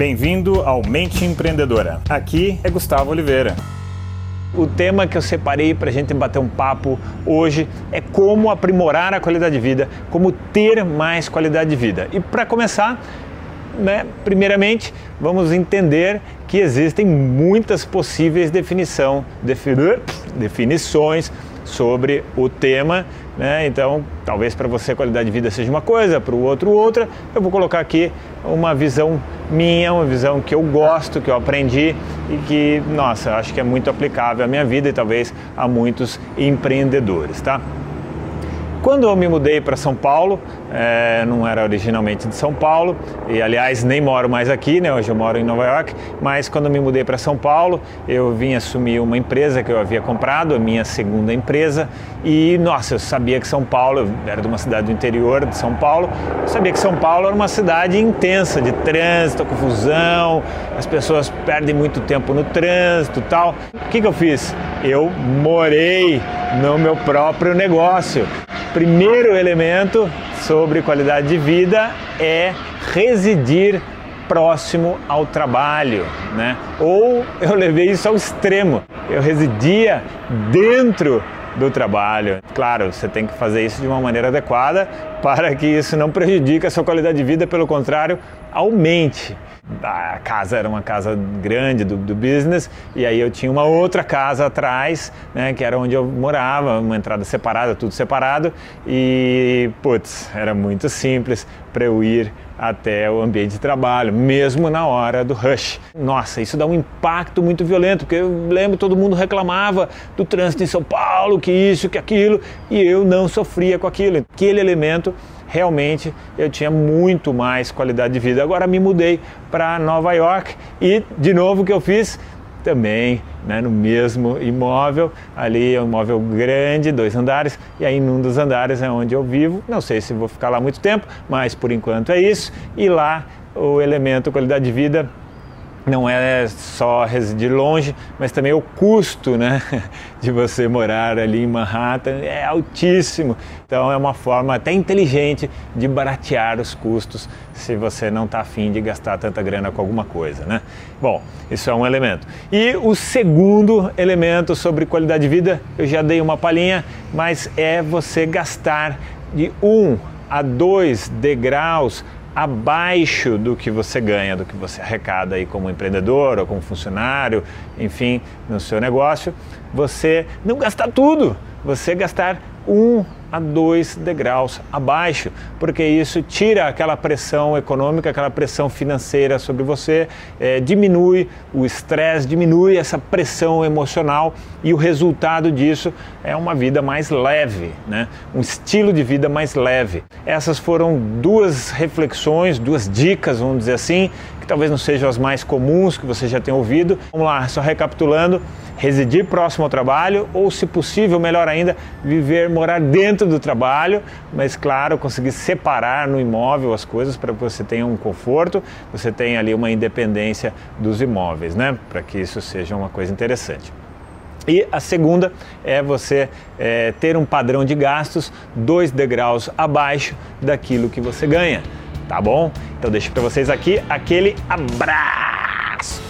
Bem-vindo ao Mente Empreendedora. Aqui é Gustavo Oliveira. O tema que eu separei para a gente bater um papo hoje é como aprimorar a qualidade de vida, como ter mais qualidade de vida. E para começar, né, primeiramente, vamos entender que existem muitas possíveis definição, definições sobre o tema. Né? Então, talvez para você a qualidade de vida seja uma coisa, para o outro outra. Eu vou colocar aqui uma visão minha, uma visão que eu gosto, que eu aprendi e que, nossa, acho que é muito aplicável à minha vida e talvez a muitos empreendedores, tá? Quando eu me mudei para São Paulo, é, não era originalmente de São Paulo, e aliás nem moro mais aqui, né? Hoje eu moro em Nova York, mas quando me mudei para São Paulo, eu vim assumir uma empresa que eu havia comprado, a minha segunda empresa, e nossa, eu sabia que São Paulo, eu era de uma cidade do interior de São Paulo, eu sabia que São Paulo era uma cidade intensa de trânsito, confusão, as pessoas perdem muito tempo no trânsito, tal. O que, que eu fiz? Eu morei no meu próprio negócio. Primeiro elemento sobre qualidade de vida é residir próximo ao trabalho, né? Ou eu levei isso ao extremo. Eu residia dentro do trabalho. Claro, você tem que fazer isso de uma maneira adequada para que isso não prejudique a sua qualidade de vida, pelo contrário, aumente a casa era uma casa grande do, do, business e aí eu tinha uma outra casa atrás, né, que era onde eu morava, uma entrada separada, tudo separado e, putz, era muito simples para eu ir até o ambiente de trabalho, mesmo na hora do rush. Nossa, isso dá um impacto muito violento, porque eu lembro todo mundo reclamava do trânsito em São Paulo, que isso, que aquilo, e eu não sofria com aquilo. Aquele elemento realmente eu tinha muito mais qualidade de vida. Agora me mudei para Nova York e de novo o que eu fiz também né, no mesmo imóvel. Ali é um imóvel grande, dois andares, e aí num dos andares é onde eu vivo. Não sei se vou ficar lá muito tempo, mas por enquanto é isso. E lá o elemento qualidade de vida não é só residir longe, mas também o custo né, de você morar ali em Manhattan é altíssimo. Então é uma forma até inteligente de baratear os custos se você não está afim de gastar tanta grana com alguma coisa. Né? Bom, isso é um elemento. E o segundo elemento sobre qualidade de vida, eu já dei uma palhinha, mas é você gastar de um a dois degraus abaixo do que você ganha, do que você arrecada aí como empreendedor ou como funcionário, enfim, no seu negócio, você não gastar tudo, você gastar um a dois degraus abaixo, porque isso tira aquela pressão econômica, aquela pressão financeira sobre você, é, diminui o estresse, diminui essa pressão emocional e o resultado disso é uma vida mais leve, né? um estilo de vida mais leve. Essas foram duas reflexões, duas dicas, vamos dizer assim, que talvez não sejam as mais comuns que você já tenha ouvido. Vamos lá, só recapitulando residir próximo ao trabalho ou, se possível, melhor ainda, viver, morar dentro do trabalho, mas claro, conseguir separar no imóvel as coisas para que você tenha um conforto, você tenha ali uma independência dos imóveis, né? Para que isso seja uma coisa interessante. E a segunda é você é, ter um padrão de gastos dois degraus abaixo daquilo que você ganha, tá bom? Então deixo para vocês aqui aquele abraço.